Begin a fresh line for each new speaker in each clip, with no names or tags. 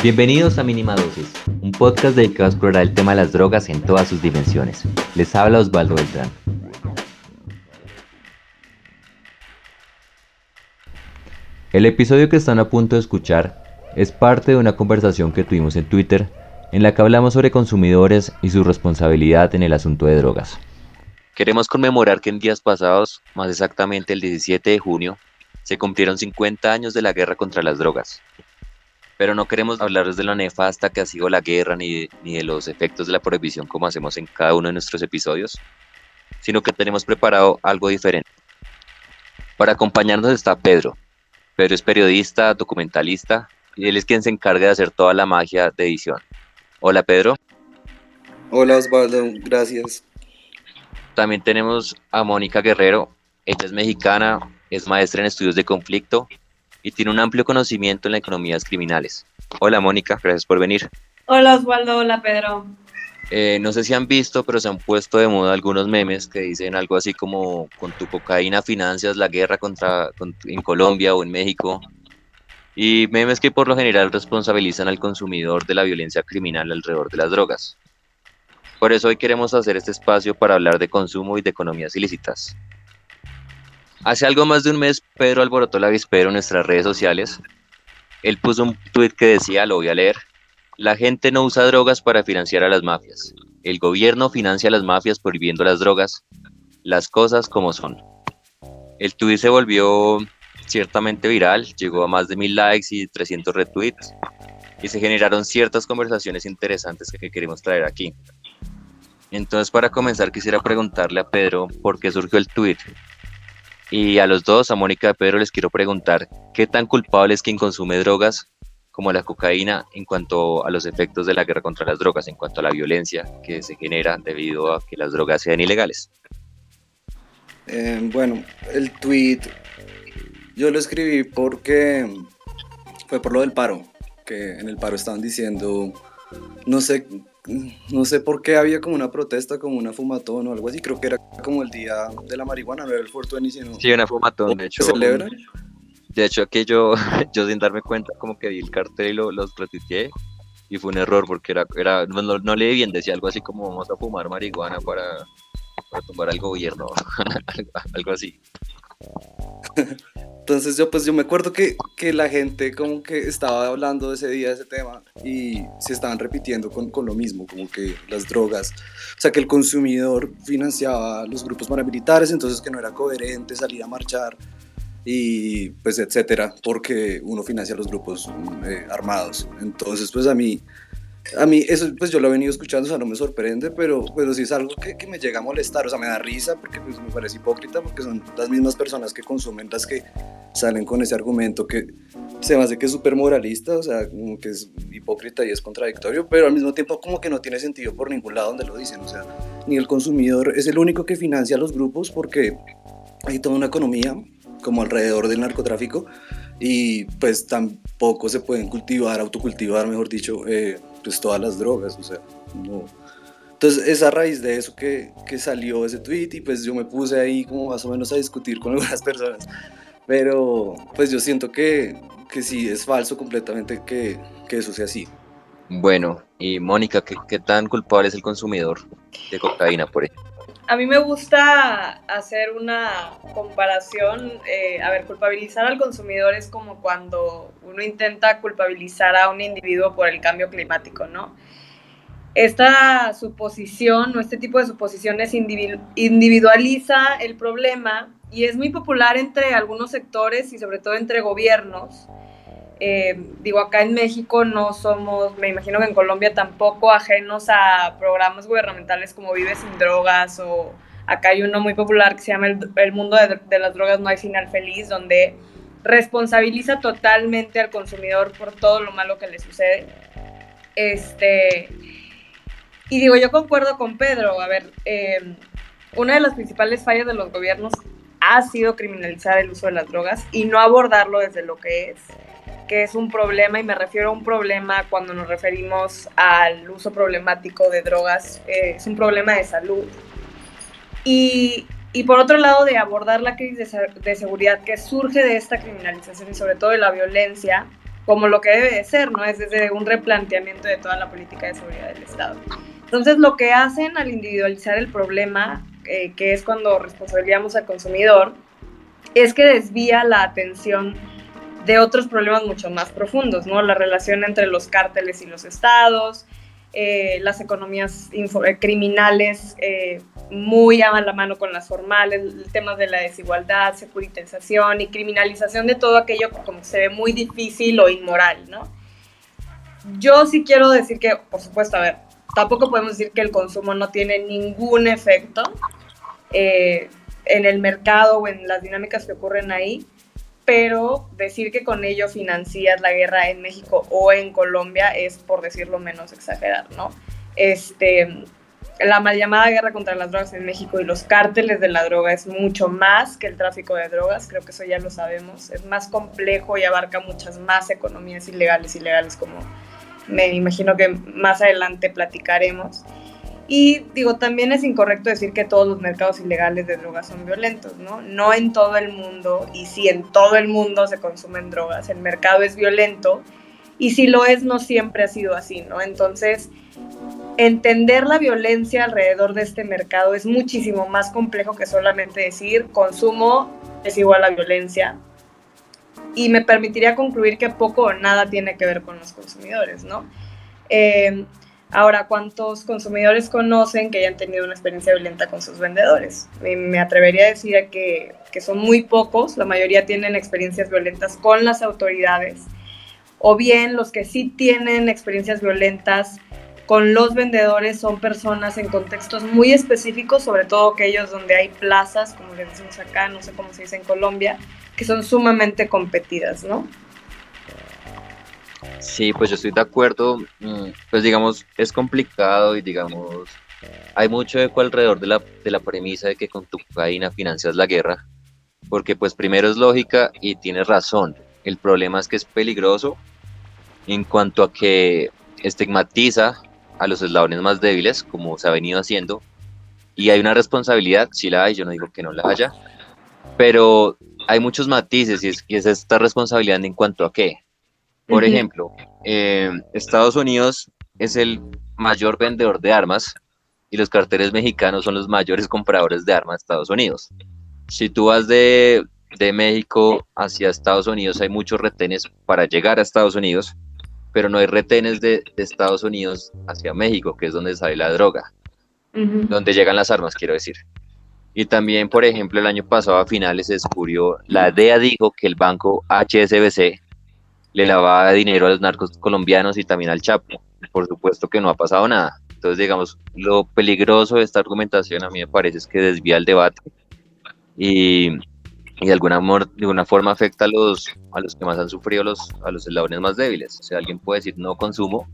Bienvenidos a Mínima Dosis, un podcast dedicado a explorar el tema de las drogas en todas sus dimensiones. Les habla Osvaldo Beltrán. El episodio que están a punto de escuchar es parte de una conversación que tuvimos en Twitter en la que hablamos sobre consumidores y su responsabilidad en el asunto de drogas. Queremos conmemorar que en días pasados, más exactamente el 17 de junio, se cumplieron 50 años de la guerra contra las drogas, pero no queremos hablarles de lo nefasta que ha sido la guerra ni, ni de los efectos de la prohibición como hacemos en cada uno de nuestros episodios, sino que tenemos preparado algo diferente. Para acompañarnos está Pedro. Pedro es periodista, documentalista y él es quien se encarga de hacer toda la magia de edición. Hola Pedro.
Hola Osvaldo, gracias.
También tenemos a Mónica Guerrero. Ella es mexicana, es maestra en estudios de conflicto y tiene un amplio conocimiento en las economías criminales. Hola Mónica, gracias por venir.
Hola Osvaldo, hola Pedro.
Eh, no sé si han visto, pero se han puesto de moda algunos memes que dicen algo así como con tu cocaína financias la guerra contra, en Colombia o en México. Y memes que por lo general responsabilizan al consumidor de la violencia criminal alrededor de las drogas. Por eso hoy queremos hacer este espacio para hablar de consumo y de economías ilícitas. Hace algo más de un mes, Pedro alborotó la vispero en nuestras redes sociales. Él puso un tweet que decía, lo voy a leer, la gente no usa drogas para financiar a las mafias. El gobierno financia a las mafias prohibiendo las drogas. Las cosas como son. El tweet se volvió ciertamente viral, llegó a más de mil likes y 300 retweets y se generaron ciertas conversaciones interesantes que queremos traer aquí. Entonces, para comenzar, quisiera preguntarle a Pedro por qué surgió el tweet y a los dos, a Mónica y Pedro, les quiero preguntar, ¿qué tan culpable es quien consume drogas como la cocaína en cuanto a los efectos de la guerra contra las drogas, en cuanto a la violencia que se genera debido a que las drogas sean ilegales?
Eh, bueno, el tweet yo lo escribí porque fue por lo del paro, que en el paro estaban diciendo, no sé no sé por qué había como una protesta, como una fumatón o algo así. Creo que era como el día de la marihuana, no era el 420, sino.
Sí, una fumatón, de hecho.
¿Celebra?
De hecho, que yo, yo sin darme cuenta, como que vi el cartel y lo, los retuiteé. Y fue un error porque era, era no, no, leí bien, decía algo así como vamos a fumar marihuana para, para tumbar al gobierno, algo así.
Entonces yo pues yo me acuerdo que, que, la gente como que estaba hablando ese día, de ese tema, y se estaban repitiendo con, con, lo mismo, como que las drogas, o sea que el consumidor financiaba los grupos paramilitares, entonces que no era coherente salir a marchar y pues etcétera, porque uno financia los grupos eh, armados. Entonces pues a mí a mí eso pues yo lo he venido escuchando, o sea, no me sorprende, pero, pero sí es algo que, que, me llega a molestar, o sea, me da risa porque pues, me parece hipócrita porque son las mismas personas que consumen las que salen con ese argumento que se me hace que es súper moralista, o sea, como que es hipócrita y es contradictorio, pero al mismo tiempo como que no tiene sentido por ningún lado donde lo dicen, o sea, ni el consumidor es el único que financia a los grupos porque hay toda una economía como alrededor del narcotráfico y pues tampoco se pueden cultivar, autocultivar, mejor dicho, eh, pues todas las drogas, o sea, no. Entonces es a raíz de eso que, que, salió ese tweet y pues yo me puse ahí como más o menos a discutir con algunas personas, pero pues yo siento que, que sí es falso completamente que, que eso sea así.
Bueno, y Mónica, ¿qué, ¿qué, tan culpable es el consumidor de cocaína, por ejemplo?
A mí me gusta hacer una comparación, eh, a ver, culpabilizar al consumidor es como cuando uno intenta culpabilizar a un individuo por el cambio climático, ¿no? Esta suposición o este tipo de suposiciones individualiza el problema y es muy popular entre algunos sectores y sobre todo entre gobiernos eh, digo, acá en México no somos, me imagino que en Colombia tampoco, ajenos a programas gubernamentales como Vive sin drogas o acá hay uno muy popular que se llama El, mundo de, las drogas no hay final feliz, donde responsabiliza totalmente al consumidor por todo lo malo que le sucede. Este, y digo, yo concuerdo con Pedro, a ver, eh, una de las principales fallas de los gobiernos ha sido criminalizar el uso de las drogas y no abordarlo desde lo que es que es un problema, y me refiero a un problema cuando nos referimos al uso problemático de drogas, eh, es un problema de salud. Y, y, por otro lado, de abordar la crisis de, de, seguridad que surge de esta criminalización y sobre todo de la violencia, como lo que debe de ser, ¿no? Es desde un replanteamiento de toda la política de seguridad del Estado. Entonces, lo que hacen al individualizar el problema, eh, que es cuando responsabilizamos al consumidor, es que desvía la atención de otros problemas mucho más profundos, ¿no? La relación entre los cárteles y los estados, eh, las economías eh, criminales eh, muy a la mano con las formales, el tema de la desigualdad, securitización y criminalización de todo aquello que como se ve muy difícil o inmoral, ¿no? Yo sí quiero decir que, por supuesto, a ver, tampoco podemos decir que el consumo no tiene ningún efecto en el mercado o en las dinámicas que ocurren ahí, pero decir que con ello financias la guerra en México o en Colombia es, por decirlo menos, exagerar, ¿no? Este, la mal llamada guerra contra las drogas en México y los cárteles de la droga es mucho más que el tráfico de drogas, creo que eso ya lo sabemos, es más complejo y abarca muchas más economías ilegales y legales como me imagino que más adelante platicaremos. Y digo, también es incorrecto decir que todos los mercados ilegales de drogas son violentos, ¿no? No en todo el mundo, y si en todo el mundo se consumen drogas, el mercado es violento, y si lo es, no siempre ha sido así, ¿no? Entonces, entender la violencia alrededor de este mercado es muchísimo más complejo que solamente decir consumo es igual a violencia. Y me permitiría concluir que poco o nada tiene que ver con los consumidores, ¿no? Eh, Ahora, ¿cuántos consumidores conocen que hayan tenido una experiencia violenta con sus vendedores? Me atrevería a decir que, que son muy pocos, la mayoría tienen experiencias violentas con las autoridades, o bien los que sí tienen experiencias violentas con los vendedores son personas en contextos muy específicos, sobre todo aquellos donde hay plazas, como les decimos acá, no sé cómo se dice en Colombia, que son sumamente competidas, ¿no?
Sí, pues yo estoy de acuerdo. Mm, pues digamos, es complicado y digamos, hay mucho eco alrededor de la, de la premisa de que con tu cocaína financias la guerra, porque pues primero es lógica y tienes razón. El problema es que es peligroso en cuanto a que estigmatiza a los eslabones más débiles, como se ha venido haciendo, y hay una responsabilidad, si la hay, yo no digo que no la haya, pero hay muchos matices y es, y es esta responsabilidad en cuanto a qué, por ejemplo, eh, Estados Unidos es el mayor vendedor de armas y los carteles mexicanos son los mayores compradores de armas de Estados Unidos. Si tú vas de, México hacia Estados Unidos, hay muchos retenes para llegar a Estados Unidos, pero no hay retenes de, Estados Unidos hacia México, que es donde sale la droga, donde llegan las armas, quiero decir. Y también, por ejemplo, el año pasado a finales se descubrió, la DEA dijo que el banco HSBC le lavaba dinero a los narcos colombianos y también al Chapo. Por supuesto que no ha pasado nada. Entonces, digamos, lo peligroso de esta argumentación a mí me parece es que desvía el debate y, y de, alguna, de alguna forma afecta a los, a los que más han sufrido, los, a los eslabones más débiles. O sea, alguien puede decir no consumo.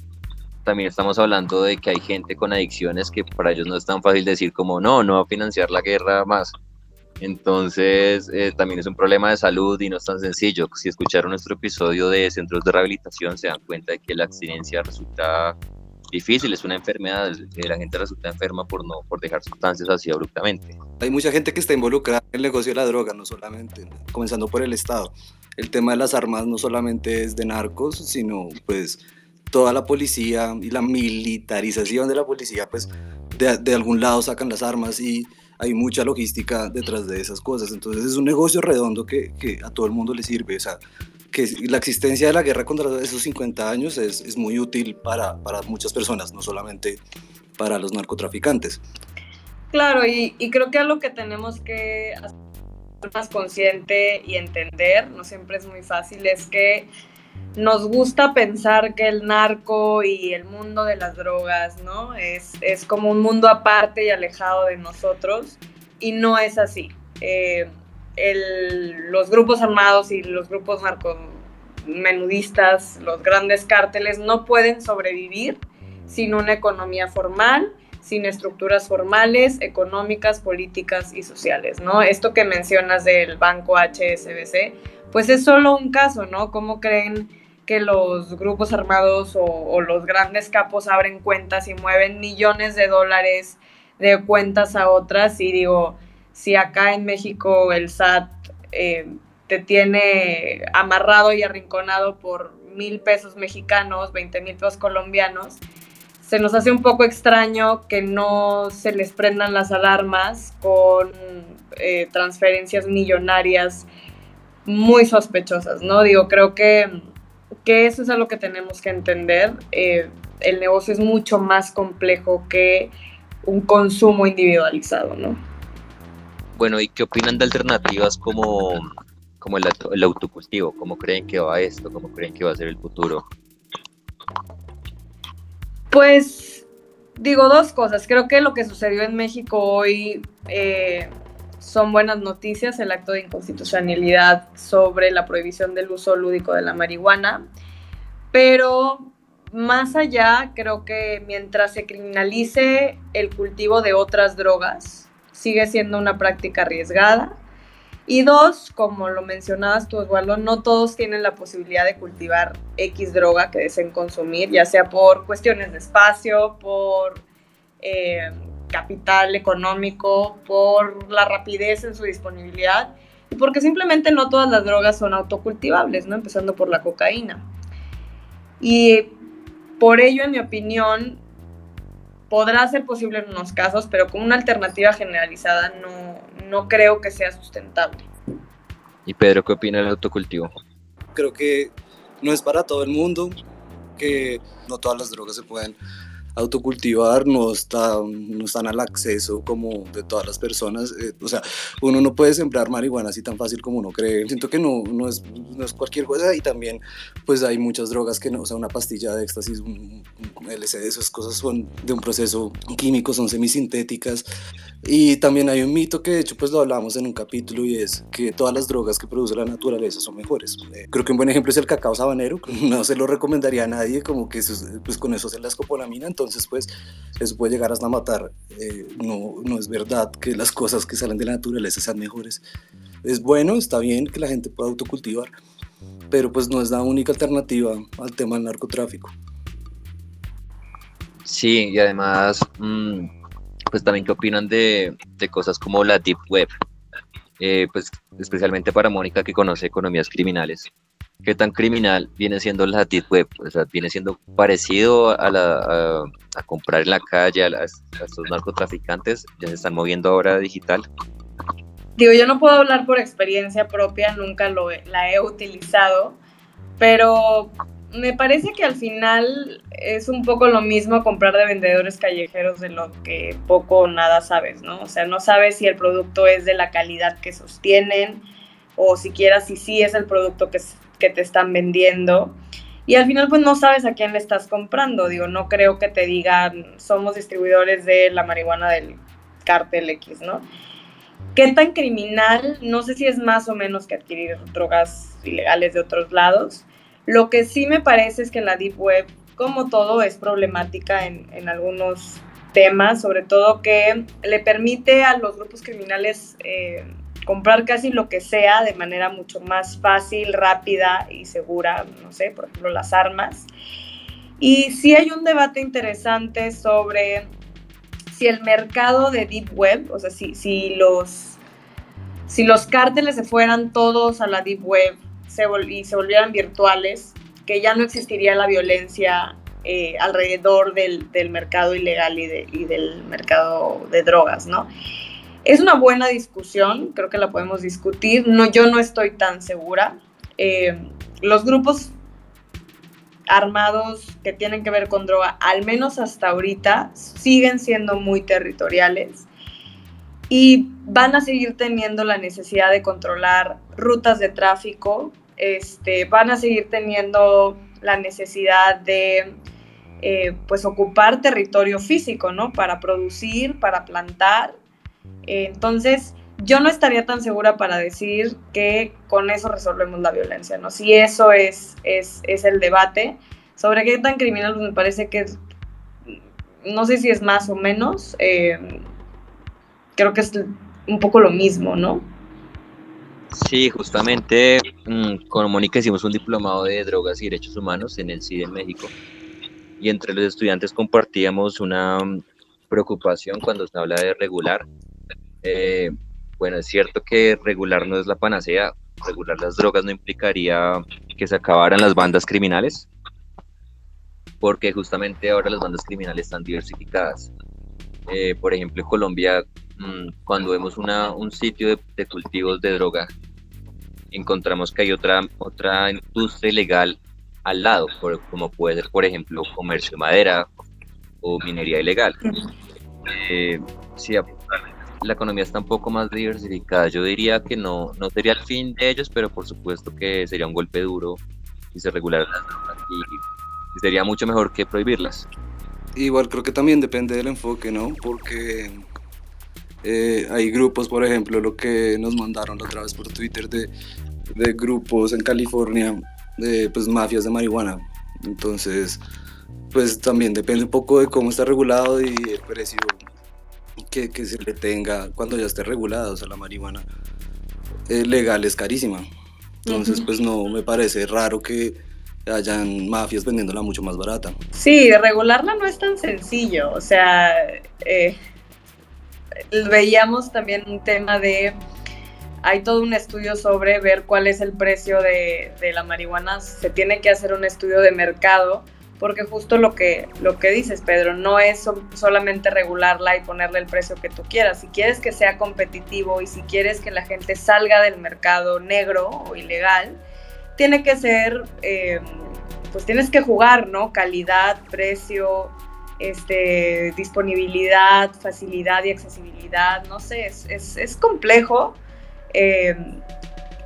También estamos hablando de que hay gente con adicciones que para ellos no es tan fácil decir como no, no va a financiar la guerra más. Entonces, eh, también es un problema de salud y no es tan sencillo. Si escucharon nuestro episodio de centros de rehabilitación, se dan cuenta de que la abstinencia resulta difícil, es una enfermedad, la gente resulta enferma por no por dejar sustancias así abruptamente.
Hay mucha gente que está involucrada en el negocio de la droga, no solamente, comenzando por el Estado. El tema de las armas no solamente es de narcos, sino pues toda la policía y la militarización de la policía, pues de, de algún lado sacan las armas y hay mucha logística detrás de esas cosas. Entonces es un negocio redondo que, que a todo el mundo le sirve. O sea, que la existencia de la guerra contra esos 50 años es, es muy útil para, para, muchas personas, no solamente para los narcotraficantes.
Claro, y, y creo que algo que tenemos que hacer más consciente y entender, no siempre es muy fácil, es que nos gusta pensar que el narco y el mundo de las drogas, ¿no? Es, es como un mundo aparte y alejado de nosotros y no es así. Eh, el, los grupos armados y los grupos narcomenudistas, los grandes cárteles, no pueden sobrevivir sin una economía formal, sin estructuras formales, económicas, políticas y sociales, ¿no? Esto que mencionas del banco HSBC, pues es solo un caso, ¿no? ¿Cómo creen que los grupos armados o, los grandes capos abren cuentas y mueven millones de dólares de cuentas a otras? Y digo, si acá en México el SAT eh, te tiene amarrado y arrinconado por mil pesos mexicanos, 20 mil pesos colombianos, se nos hace un poco extraño que no se les prendan las alarmas con eh, transferencias millonarias muy sospechosas, ¿no? Digo, creo que, que eso es algo que tenemos que entender. Eh, el negocio es mucho más complejo que un consumo individualizado, ¿no?
Bueno, ¿y qué opinan de alternativas como, como el, el autocultivo? ¿Cómo creen que va esto? ¿Cómo creen que va a ser el futuro?
Pues digo dos cosas. Creo que lo que sucedió en México hoy eh, son buenas noticias, el acto de inconstitucionalidad sobre la prohibición del uso lúdico de la marihuana, pero más allá, creo que mientras se criminalice el cultivo de otras drogas, sigue siendo una práctica arriesgada. Y dos, como lo mencionabas tú, Osvaldo, no todos tienen la posibilidad de cultivar X droga que deseen consumir, ya sea por cuestiones de espacio, por eh, capital económico, por la rapidez en su disponibilidad y porque simplemente no todas las drogas son autocultivables, ¿no? Empezando por la cocaína. Y por ello, en mi opinión, podrá ser posible en unos casos, pero como una alternativa generalizada no, no creo que sea sustentable.
¿Y Pedro qué opina del autocultivo?
Creo que no es para todo el mundo, que no todas las drogas se pueden autocultivar no, está, no están al acceso como de todas las personas. Eh, o sea, uno no puede sembrar marihuana así tan fácil como uno cree. Siento que no, no, es, no es cualquier cosa y también pues hay muchas drogas que no, o sea, una pastilla de éxtasis, un, LSD, esas cosas son de un proceso químico, son semisintéticas. Y también hay un mito que de hecho pues lo hablamos en un capítulo y es que todas las drogas que produce la naturaleza son mejores. Eh, creo que un buen ejemplo es el cacao sabanero, no se lo recomendaría a nadie, como que pues con eso se la escopolamina, entonces pues eso puede llegar hasta matar. Eh, no, no es verdad que las cosas que salen de la naturaleza sean mejores. Es bueno, está bien que la gente pueda autocultivar, pero pues no es la única alternativa al tema del narcotráfico.
Sí, y además, mmm, pues también qué opinan de, de, cosas como la Deep Web, eh, pues especialmente para Mónica que conoce economías criminales. Qué tan criminal viene siendo la Deep Web, o sea, viene siendo parecido a, la, a, comprar en la calle, a, estos narcotraficantes, ya se están moviendo ahora digital.
Digo, yo no puedo hablar por experiencia propia, nunca lo, la he utilizado, pero me parece que al final es un poco lo mismo comprar de vendedores callejeros de lo que poco o nada sabes, ¿no? O sea, no sabes si el producto es de la calidad que sostienen o siquiera si sí es el producto que, que te están vendiendo. Y al final pues no sabes a quién le estás comprando. Digo, no creo que te digan, somos distribuidores de la marihuana del cártel X, ¿no? ¿Qué tan criminal? No sé si es más o menos que adquirir drogas ilegales de otros lados. Lo que sí me parece es que la Deep Web, como todo, es problemática en, algunos temas, sobre todo que le permite a los grupos criminales eh, comprar casi lo que sea de manera mucho más fácil, rápida y segura, no sé, por ejemplo, las armas. Y sí hay un debate interesante sobre si el mercado de Deep Web, o sea, si, si, los, si los cárteles se fueran todos a la Deep Web se y se volvieran virtuales, que ya no existiría la violencia eh, alrededor del, del, mercado ilegal y, de, y del mercado de drogas, ¿no? Es una buena discusión, creo que la podemos discutir. No, yo no estoy tan segura. Eh, los grupos armados que tienen que ver con droga, al menos hasta ahorita, siguen siendo muy territoriales y van a seguir teniendo la necesidad de controlar rutas de tráfico, este, van a seguir teniendo la necesidad de eh, pues ocupar territorio físico, ¿no? Para producir, para plantar entonces, yo no estaría tan segura para decir que con eso resolvemos la violencia, ¿no? Si eso es, es, es el debate, sobre qué tan criminal pues me parece que es, no sé si es más o menos, eh, creo que es un poco lo mismo, ¿no?
Sí, justamente mm, con Mónica hicimos un diplomado de drogas y derechos humanos en el CIDE en México y entre los estudiantes compartíamos una preocupación cuando se habla de regular eh, bueno, es cierto que regular no es la panacea, regular las drogas no implicaría que se acabaran las bandas criminales, porque justamente ahora las bandas criminales están diversificadas. Eh, por ejemplo, Colombia, mm, cuando vemos una, un sitio de, cultivos de droga, encontramos que hay otra, otra industria ilegal al lado, como puede ser, por ejemplo, comercio de madera o minería ilegal. Eh, sí, la economía está un poco más diversificada. Yo diría que no, no sería el fin de ellos, pero por supuesto que sería un golpe duro si se drogas y, sería mucho mejor que prohibirlas.
Igual creo que también depende del enfoque, ¿no? Porque eh, hay grupos, por ejemplo, lo que nos mandaron la otra vez por Twitter de, de grupos en California, de pues mafias de marihuana. Entonces, pues también depende un poco de cómo está regulado y el precio que, que se le tenga cuando ya esté regulado, o sea, la marihuana eh, legal es carísima. Entonces, pues no me parece raro que hayan mafias vendiéndola mucho más barata.
Sí, regularla no es tan sencillo, o sea, eh, veíamos también un tema de, hay todo un estudio sobre ver cuál es el precio de, la marihuana, se tiene que hacer un estudio de mercado porque justo lo que, lo que dices, Pedro, no es solamente regularla y ponerle el precio que tú quieras. Si quieres que sea competitivo y si quieres que la gente salga del mercado negro o ilegal, tiene que ser, eh, pues tienes que jugar, ¿no? Calidad, precio, este, disponibilidad, facilidad y accesibilidad, no sé, es, es, complejo. Eh,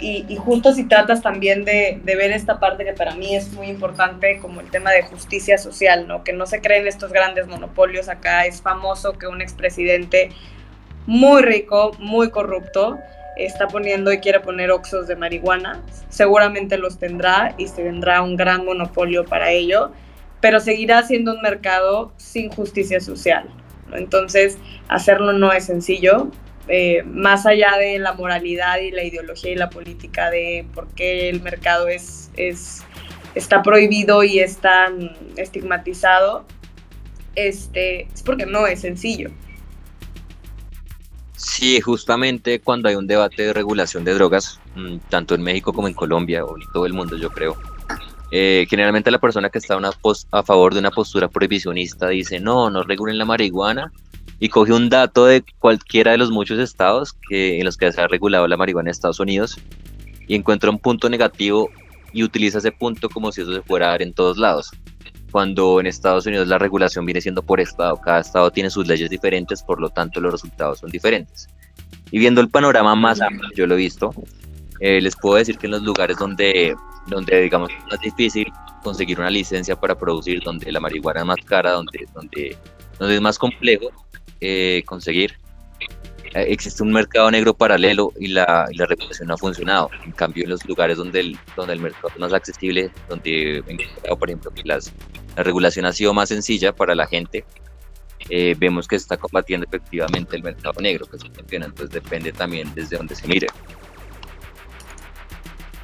y, justo si tratas también de, ver esta parte que para mí es muy importante, como el tema de justicia social, ¿no? Que no se creen estos grandes monopolios. Acá es famoso que un expresidente muy rico, muy corrupto, está poniendo y quiere poner oxos de marihuana. Seguramente los tendrá y se vendrá un gran monopolio para ello, pero seguirá siendo un mercado sin justicia social. Entonces, hacerlo no es sencillo, eh, más allá de la moralidad y la ideología y la política de por qué el mercado es, es está prohibido y es tan estigmatizado, este, es porque no es sencillo.
Sí, justamente cuando hay un debate de regulación de drogas, mm, tanto en México como en Colombia o en todo el mundo, yo creo, eh, generalmente la persona que está a favor de una postura prohibicionista dice, no, no regulen la marihuana y coge un dato de cualquiera de los muchos estados que, en los que se ha regulado la marihuana en Estados Unidos y encuentra un punto negativo y utiliza ese punto como si eso se fuera a dar en todos lados. Cuando en Estados Unidos la regulación viene siendo por estado, cada estado tiene sus leyes diferentes, por lo tanto los resultados son diferentes. Y viendo el panorama más amplio, yo lo he visto, eh, les puedo decir que en los lugares donde, donde digamos, es más difícil conseguir una licencia para producir, donde la marihuana es más cara, donde, donde, donde es más complejo, eh, conseguir. Eh, existe un mercado negro paralelo y la, la, regulación no ha funcionado. En cambio, en los lugares donde el, donde el mercado es más accesible, donde, por ejemplo, que las, la regulación ha sido más sencilla para la gente, eh, vemos que se está combatiendo efectivamente el mercado negro, que eso funciona. Entonces, depende también desde donde se mire.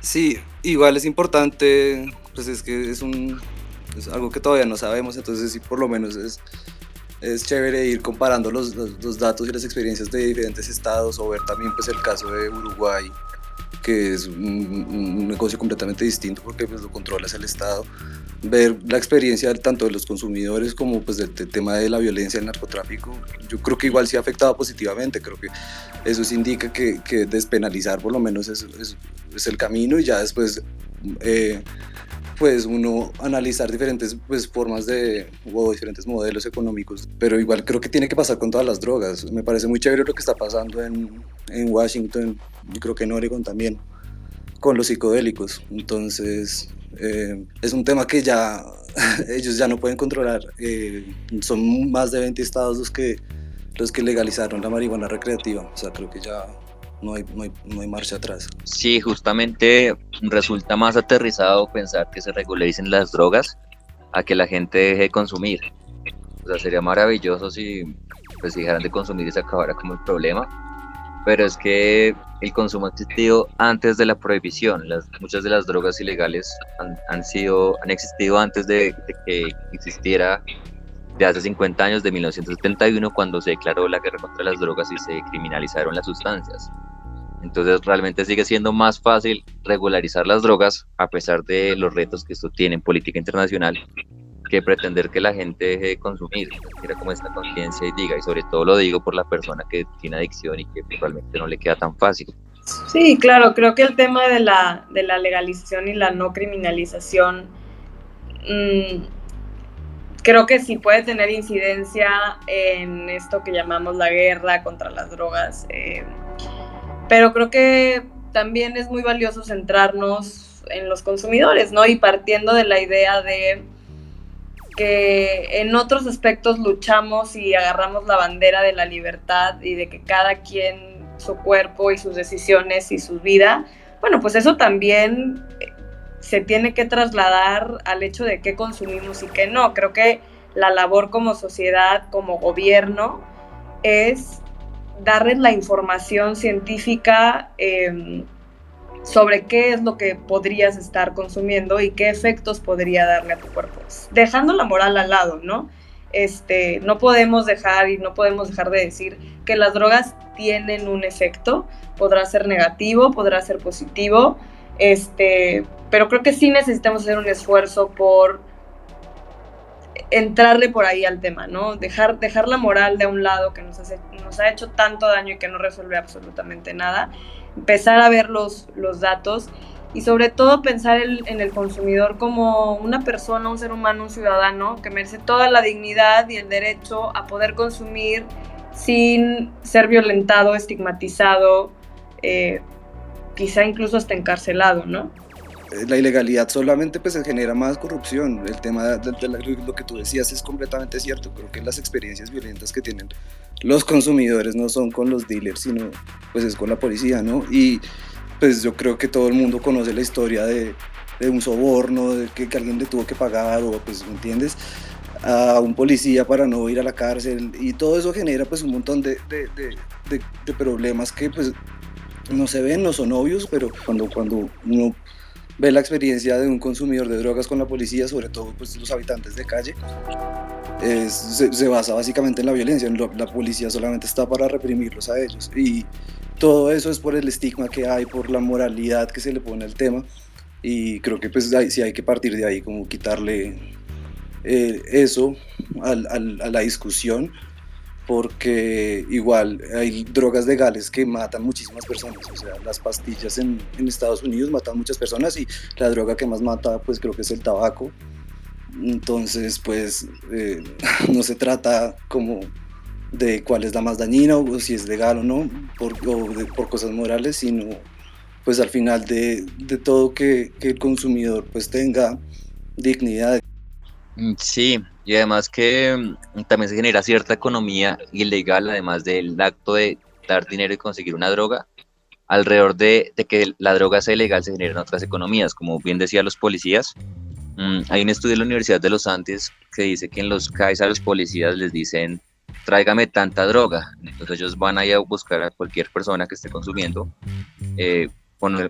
Sí, igual es importante, pues es que es un algo que todavía no sabemos, entonces sí por lo menos es es chévere ir comparando los, los, datos y las experiencias de diferentes estados o ver también pues el caso de Uruguay que es un, negocio completamente distinto porque pues lo controla el Estado, ver la experiencia tanto de los consumidores como pues del, tema de la violencia, el narcotráfico, yo creo que igual sí ha afectado positivamente, creo que eso indica que, que despenalizar por lo menos es, es, es, el camino y ya después eh, pues uno analizar diferentes pues, formas de, o diferentes modelos económicos, pero igual creo que tiene que pasar con todas las drogas. Me parece muy chévere lo que está pasando en, en Washington y creo que en Oregon también, con los psicodélicos. Entonces, eh, es un tema que ya ellos ya no pueden controlar. Eh, son más de 20 estados los que, los que legalizaron la marihuana recreativa. O sea, creo que ya no hay, no hay, marcha atrás.
Sí, justamente resulta más aterrizado pensar que se regularicen las drogas a que la gente deje de consumir. O sea, sería maravilloso si pues, dejaran de consumir y se acabara como el problema. Pero es que el consumo ha existido antes de la prohibición. Muchas de las drogas ilegales han, han sido, han existido antes de, de que existiera de hace 50 años, de 1971, cuando se declaró la guerra contra las drogas y se criminalizaron las sustancias. Entonces realmente sigue siendo más fácil regularizar las drogas a pesar de los retos que esto tiene en política internacional que pretender que la gente deje de consumir, como esta conciencia y diga, y sobre todo lo digo por la persona que tiene adicción y que realmente no le queda tan fácil.
Sí, claro, creo que el tema de la, de la legalización y la no criminalización mmm, creo que sí puede tener incidencia en esto que llamamos la guerra contra las drogas, eh, pero creo que también es muy valioso centrarnos en los consumidores, ¿no? Y partiendo de la idea de que en otros aspectos luchamos y agarramos la bandera de la libertad y de que cada quien su cuerpo y sus decisiones y su vida, bueno, pues eso también se tiene que trasladar al hecho de qué consumimos y qué no. Creo que la labor como sociedad, como gobierno, es darles la información científica em, sobre qué es lo que podrías estar consumiendo y qué efectos podría darle a tu cuerpo. Dejando la moral al lado, ¿no? Este, no podemos dejar y no podemos dejar de decir que las drogas tienen un efecto, podrá ser negativo, podrá ser positivo, este, pero creo que sí necesitamos hacer un esfuerzo por entrarle por ahí al tema, ¿no? Dejar, dejar la moral de un lado que nos, ha hecho tanto daño y que no resuelve absolutamente nada, empezar a ver los, los datos y sobre todo pensar en el consumidor como una persona, un ser humano, un ciudadano que merece toda la dignidad y el derecho a poder consumir sin ser violentado, estigmatizado, eh, quizá incluso hasta encarcelado, ¿no?
Eh, la ilegalidad solamente pues genera más corrupción. El tema de, lo que tú decías es completamente cierto. Creo que las experiencias violentas que tienen los consumidores no son con los dealers, sino pues es con la policía, ¿no? Y pues yo creo que todo el mundo conoce la historia de, de un soborno, de que, que, alguien le tuvo que pagar o pues, ¿me entiendes? a un policía para no ir a la cárcel y todo eso genera pues un montón de, de, de, de problemas que pues no se ven, no son obvios, pero cuando, cuando uno ve la experiencia de un consumidor de drogas con la policía, sobre todo pues, los habitantes de calle, se, basa básicamente en la violencia. La policía solamente está para reprimirlos a ellos. Y todo eso es por el estigma que hay, por la moralidad que se le pone al tema. Y creo que pues sí hay que partir de ahí, como quitarle eh, eso a la discusión porque igual hay drogas legales que matan muchísimas personas, o sea, las pastillas en, en, Estados Unidos matan muchas personas y la droga que más mata pues creo que es el tabaco, entonces pues eh, no se trata como de cuál es la más dañina o si es legal o no, por, o por cosas morales, sino pues al final de, de todo que, que el consumidor pues tenga dignidad.
Mm, sí, y además que mm, también se genera cierta economía ilegal, además del acto de dar dinero y conseguir una droga, alrededor de, que la droga sea ilegal se generan otras economías, como bien decían los policías. Mm, hay un estudio de la Universidad de los Andes que dice que en los CAIS a los policías les dicen, tráigame tanta droga. Entonces ellos van a ir a buscar a cualquier persona que esté consumiendo. Eh,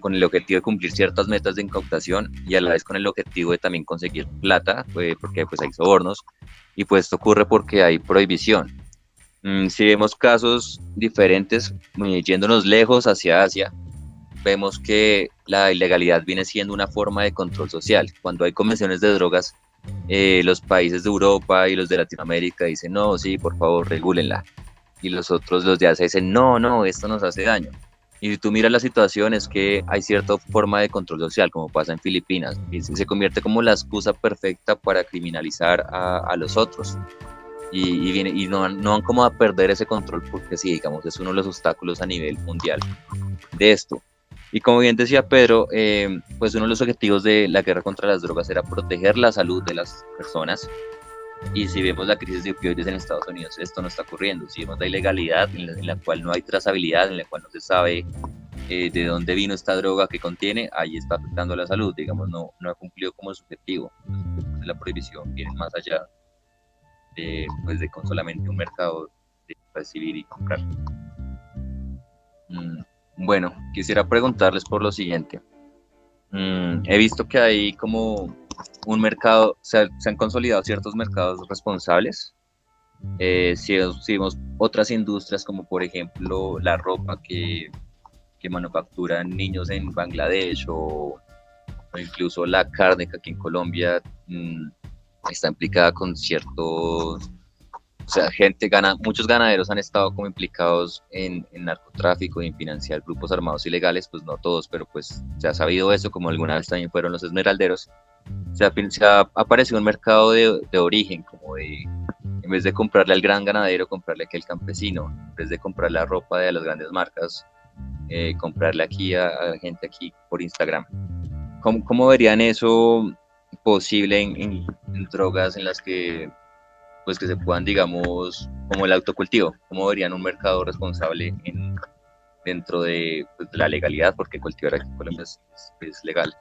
con el, objetivo de cumplir ciertas metas de incautación y a la vez con el objetivo de también conseguir plata, pues, porque pues hay sobornos, y pues esto ocurre porque hay prohibición. Mm, si vemos casos diferentes, yéndonos lejos hacia Asia, vemos que la ilegalidad viene siendo una forma de control social. Cuando hay convenciones de drogas, eh, los países de Europa y los de Latinoamérica dicen, no, sí, por favor, regúlenla. Y los otros, los de Asia, dicen, no, no, esto nos hace daño. Y si tú miras la situación es que hay cierta forma de control social, como pasa en Filipinas, y se convierte como la excusa perfecta para criminalizar a, los otros. Y, viene, y no, no van como a perder ese control porque sí, digamos, es uno de los obstáculos a nivel mundial de esto. Y como bien decía Pedro, eh, pues uno de los objetivos de la guerra contra las drogas era proteger la salud de las personas y si vemos la crisis de opioides en Estados Unidos, esto no está ocurriendo. Si vemos la ilegalidad en la, cual no hay trazabilidad, en la cual no se sabe eh, de dónde vino esta droga que contiene, ahí está afectando la salud. Digamos, no, no ha cumplido como su objetivo. la prohibición viene más allá de, pues, de con solamente un mercado de recibir y comprar. Mm, bueno, quisiera preguntarles por lo siguiente. Mm, he visto que hay como un mercado, se, se han consolidado ciertos mercados responsables. Eh, si, vemos otras industrias como por ejemplo la ropa que, que manufacturan niños en Bangladesh o, incluso la carne que aquí en Colombia mm, está implicada con ciertos o sea, gente gana, muchos ganaderos han estado como implicados en, narcotráfico y en financiar grupos armados ilegales, pues no todos, pero pues se ha sabido eso, como alguna vez también fueron los esmeralderos. Se se ha aparecido un mercado de, de, origen, como de, en vez de comprarle al gran ganadero, comprarle aquí al campesino, en vez de comprarle la ropa de las grandes marcas, eh, comprarle aquí a, la gente aquí por Instagram. ¿Cómo, cómo verían eso posible en drogas en las que pues que se puedan, digamos, como el autocultivo, cómo verían un mercado responsable dentro pues, de, la legalidad, porque cultivar aquí en Colombia es, legal.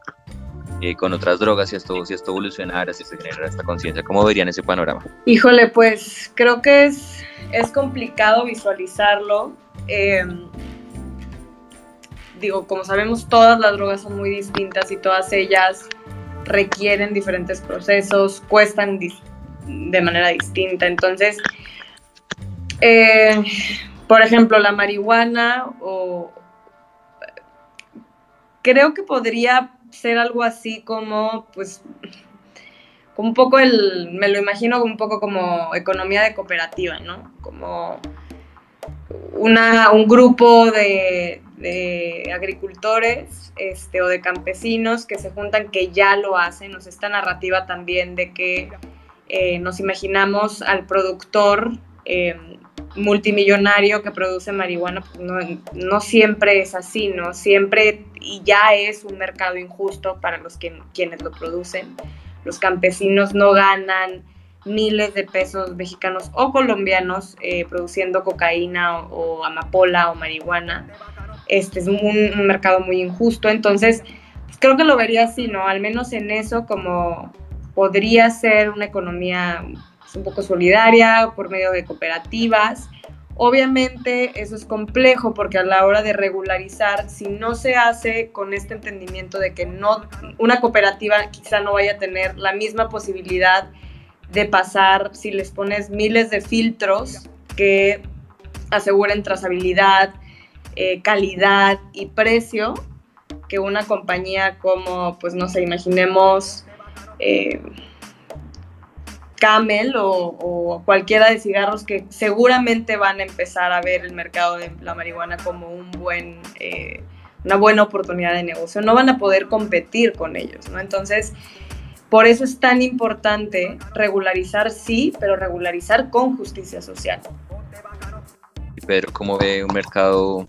Eh, con otras drogas, si esto, si esto evolucionara, si se genera esta conciencia, ¿cómo verían ese panorama?
Híjole, pues creo que es, es complicado visualizarlo. Em, digo, como sabemos, todas las drogas son muy distintas y todas ellas requieren diferentes procesos, cuestan de manera distinta. Entonces, eh, por ejemplo, la marihuana o creo que podría ser algo así como, pues, un poco el, me lo imagino un poco como economía de cooperativa, ¿no? Como una, un grupo de, agricultores este, o de campesinos que se juntan, que ya lo hacen, o sea, esta narrativa también de que eh, nos imaginamos al productor eh, multimillonario que produce marihuana, pues no, siempre es así, ¿no? Siempre y ya es un mercado injusto para los que, quienes lo producen. Los campesinos no ganan miles de pesos mexicanos o colombianos eh, produciendo cocaína o, amapola o marihuana. Este es un, mercado muy injusto, entonces pues creo que lo vería así, ¿no? Al menos en eso como podría ser una economía un poco solidaria por medio de cooperativas. Obviamente eso es complejo porque a la hora de regularizar, si no se hace con este entendimiento de que no, una cooperativa quizá no vaya a tener la misma posibilidad de pasar si les pones miles de filtros que aseguren trazabilidad, eh, calidad y precio, que una compañía como, pues no sé, imaginemos eh, Camel o, cualquiera de cigarros que seguramente van a empezar a ver el mercado de la marihuana como eh, una buena oportunidad de negocio. No van a poder competir con ellos, ¿no? Entonces, por eso es tan importante regularizar, sí, pero regularizar con justicia social.
Pero ¿cómo ve un mercado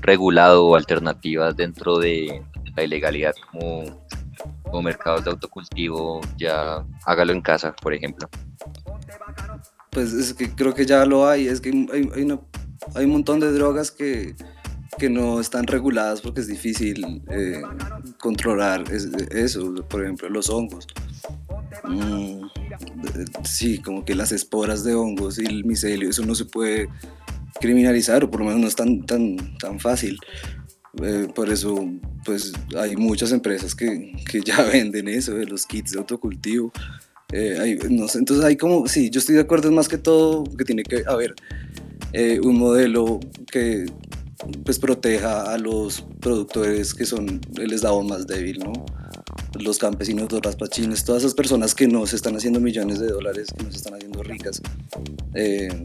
regulado o alternativas dentro de la ilegalidad? como o mercados de autocultivo, ya hágalo en casa, por ejemplo.
Pues es que creo que ya lo hay, es que hay, hay, hay un montón de drogas que, que, no están reguladas porque es difícil eh, controlar eso, por ejemplo los hongos. Mm, sí, como que las esporas de hongos y el micelio, eso no se puede criminalizar, o por lo menos no es tan, tan, tan fácil. Eh, por eso, pues hay muchas empresas que, que ya venden eso, de los kits de autocultivo. Eh, no sé, entonces hay como, sí, yo estoy de acuerdo, es más que todo que tiene que haber eh, un modelo que pues proteja a los productores que son el eslabón más débil, ¿no? Los campesinos, los raspachines, todas esas personas que no se están haciendo millones de dólares, que no se están haciendo ricas,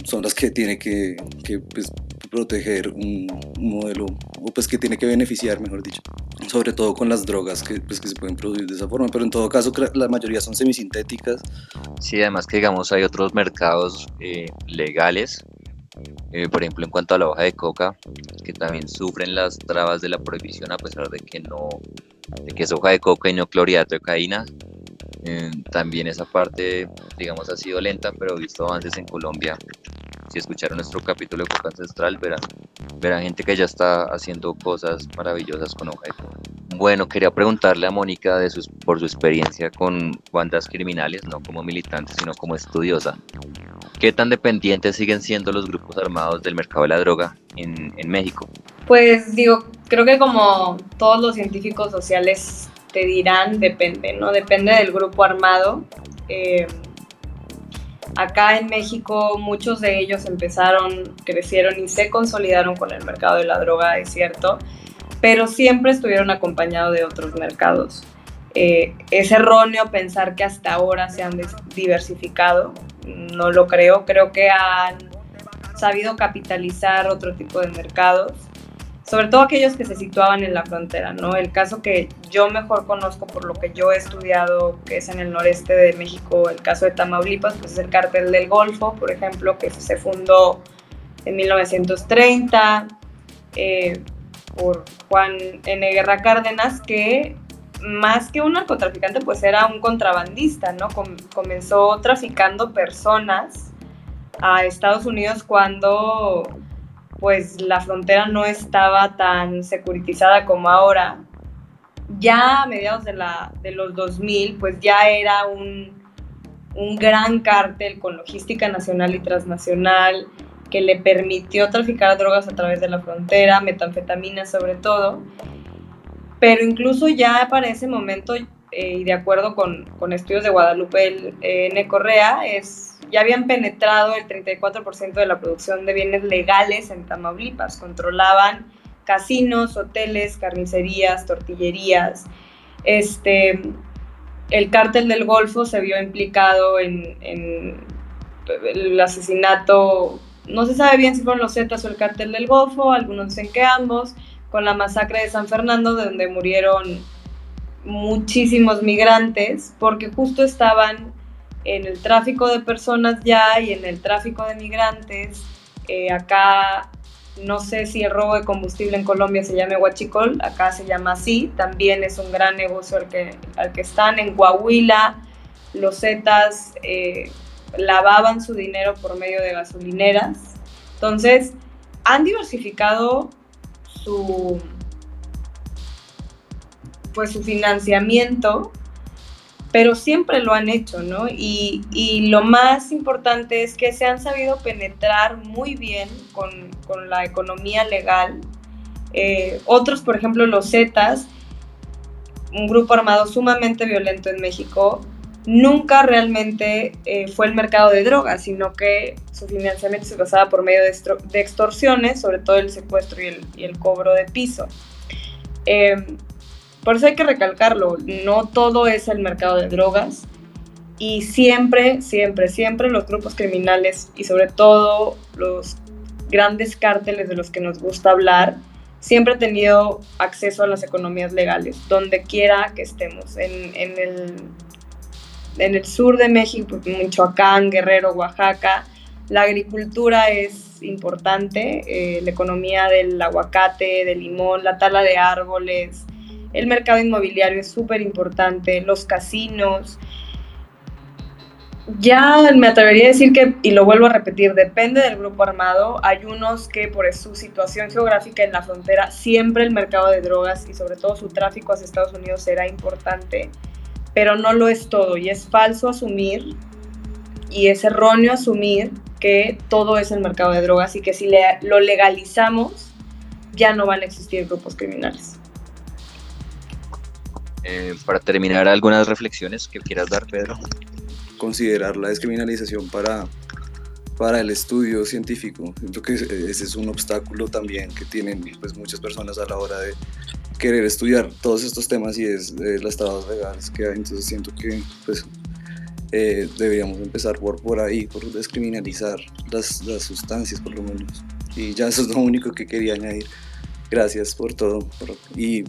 son las que tiene que, que pues, proteger un, modelo, o pues que tiene que beneficiar, mejor dicho, sobre todo con las drogas que, pues, que se pueden producir de esa forma, pero en todo caso la mayoría son semisintéticas.
Sí, además que digamos hay otros mercados eh, legales, eh, por ejemplo en cuanto a la hoja de coca, que también sufren las trabas de la prohibición a pesar de que no, de que es hoja de coca y no clorhidrato de cocaína, también esa parte, digamos, ha sido lenta, pero visto antes en Colombia, si escucharon nuestro capítulo de Coca Ancestral, verán, verán gente que ya está haciendo cosas maravillosas con hoja Bueno, quería preguntarle a Mónica de sus, por su experiencia con bandas criminales, no como militante, sino como estudiosa. ¿Qué tan dependientes siguen siendo los grupos armados del mercado de la droga en, en México?
Pues digo, creo que como todos los científicos sociales te dirán, depende, ¿no? Depende del grupo armado. Eh, acá en México muchos de ellos empezaron, crecieron y se consolidaron con el mercado de la droga, es cierto, pero siempre estuvieron acompañados de otros mercados. Eh, es erróneo pensar que hasta ahora se han diversificado, no lo creo, creo que han sabido capitalizar otro tipo de mercados sobre todo aquellos que se situaban en la frontera, ¿no? El caso que yo mejor conozco por lo que yo he estudiado, que es en el noreste de México, el caso de Tamaulipas, pues es el cártel del Golfo, por ejemplo, que se fundó en 1930 eh, por Juan N. Guerra Cárdenas, que más que un narcotraficante, pues era un contrabandista, ¿no? comenzó traficando personas a Estados Unidos cuando pues la frontera no estaba tan securitizada como ahora. Ya a mediados de, la, de los 2000, pues ya era un, un gran cártel con logística nacional y transnacional que le permitió traficar drogas a través de la frontera, metanfetamina sobre todo. Pero incluso ya para ese momento, eh, y de acuerdo con, con, estudios de Guadalupe N. Correa, es ya habían penetrado el 34% de la producción de bienes legales en Tamaulipas. Controlaban casinos, hoteles, carnicerías, tortillerías. Este, el cártel del Golfo se vio implicado en, el asesinato, no se sabe bien si fueron los Zetas o el cártel del Golfo, algunos dicen que ambos, con la masacre de San Fernando, de donde murieron muchísimos migrantes, porque justo estaban en el tráfico de personas ya y en el tráfico de migrantes. Eh, acá no sé si el robo de combustible en Colombia se llama huachicol, acá se llama así, también es un gran negocio al que, al que están. En Coahuila, los Zetas eh, lavaban su dinero por medio de gasolineras. Entonces, han diversificado su, pues, su financiamiento pero siempre lo han hecho, ¿no? Y, y, lo más importante es que se han sabido penetrar muy bien con, con la economía legal. Eh, otros, por ejemplo, los Zetas, un grupo armado sumamente violento en México, nunca realmente eh, fue el mercado de drogas, sino que su financiamiento se basaba por medio de, de extorsiones, sobre todo el secuestro y el, y el cobro de piso. Eh, por eso hay que recalcarlo, no todo es el mercado de drogas y siempre, siempre, siempre los grupos criminales y sobre todo los grandes cárteles de los que nos gusta hablar, siempre han tenido acceso a las economías legales, donde quiera que estemos, en, el, en el sur de México, Michoacán, Guerrero, Oaxaca, la agricultura es importante, eh, la economía del aguacate, del limón, la tala de árboles, el mercado inmobiliario es súper importante, los casinos. Ya me atrevería a decir que, y lo vuelvo a repetir, depende del grupo armado. Hay unos que por su situación geográfica en la frontera, siempre el mercado de drogas y sobre todo su tráfico hacia Estados Unidos será importante, pero no lo es todo y es falso asumir y es erróneo asumir que todo es el mercado de drogas y que si lo legalizamos ya no van a existir grupos criminales.
Eh, para terminar, algunas reflexiones que quieras dar, Pedro.
Considerar la descriminalización para, para el estudio científico. Siento que ese es un obstáculo también que tienen pues, muchas personas a la hora de querer estudiar todos estos temas y es eh, las trabas legales que hay. Entonces siento que pues, eh, deberíamos empezar por, por ahí, por descriminalizar las, las sustancias por lo menos. Y ya eso es lo único que quería añadir. Gracias por todo. y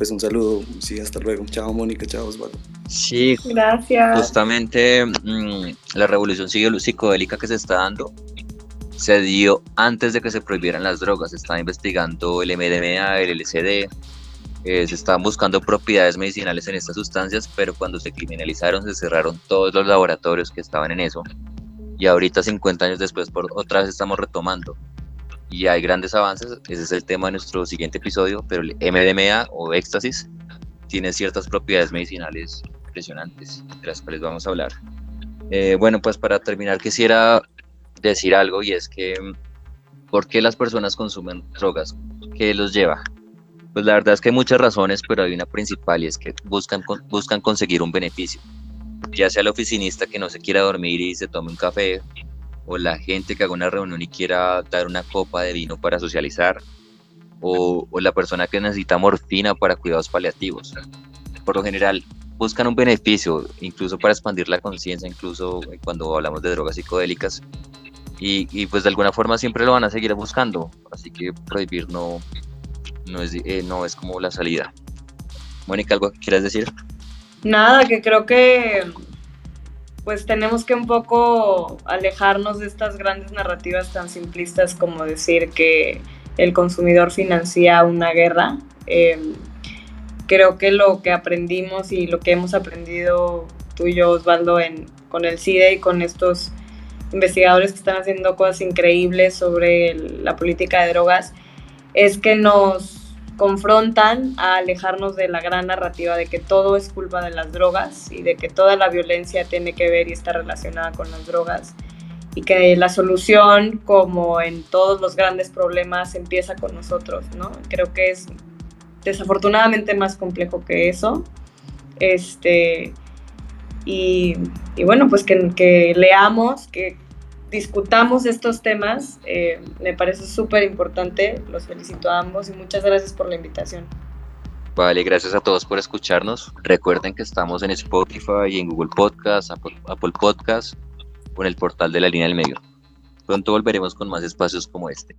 pues un saludo, sí, hasta luego. Chao Mónica, chao Osvaldo.
Sí,
gracias.
Justamente mm, la revolución psicodélica que se está dando se dio antes de que se prohibieran las drogas. Se estaba investigando el MDMA, el LSD, eh, se estaban buscando propiedades medicinales en estas sustancias, pero cuando se criminalizaron se cerraron todos los laboratorios que estaban en eso. Y ahorita, 50 años después, por otra vez estamos retomando y hay grandes avances. Ese es el tema de nuestro siguiente episodio, pero el MDMA o éxtasis tiene ciertas propiedades medicinales impresionantes, de las cuales vamos a hablar. Eh, bueno, pues para terminar quisiera decir algo y es que ¿por qué las personas consumen drogas? ¿Qué los lleva? Pues la verdad es que hay muchas razones, pero hay una principal y es que buscan, buscan conseguir un beneficio. ya sea el oficinista que no se quiera dormir y se tome un café, o la gente que haga una reunión y quiera dar una copa de vino para socializar, o, o la persona que necesita morfina para cuidados paliativos. Por lo general, buscan un beneficio, incluso para expandir la conciencia, incluso cuando hablamos de drogas psicodélicas. Y, y, pues de alguna forma siempre lo van a seguir buscando. Así que prohibir no, no, es, eh, no es como la salida. Mónica, ¿algo que quieras decir?
Nada, que creo que pues tenemos que un poco alejarnos de estas grandes narrativas tan simplistas como decir que el consumidor financia una guerra. Eh, creo que lo que aprendimos y lo que hemos aprendido tú y yo, Osvaldo, en, con el CIDE y con estos investigadores que están haciendo cosas increíbles sobre la política de drogas, es que nos confrontan a alejarnos de la gran narrativa de que todo es culpa de las drogas y de que toda la violencia tiene que ver y está relacionada con las drogas y que la solución, como en todos los grandes problemas, empieza con nosotros, ¿no? Creo que es desafortunadamente más complejo que eso. Este, y, bueno, pues que, leamos, que discutamos estos temas, eh, me parece súper importante. Los felicito a ambos y muchas gracias por la invitación.
Vale, gracias a todos por escucharnos. Recuerden que estamos en Spotify y en Google Podcast, Apple, Apple Podcast, con el portal de la línea del medio. Pronto volveremos con más espacios como este.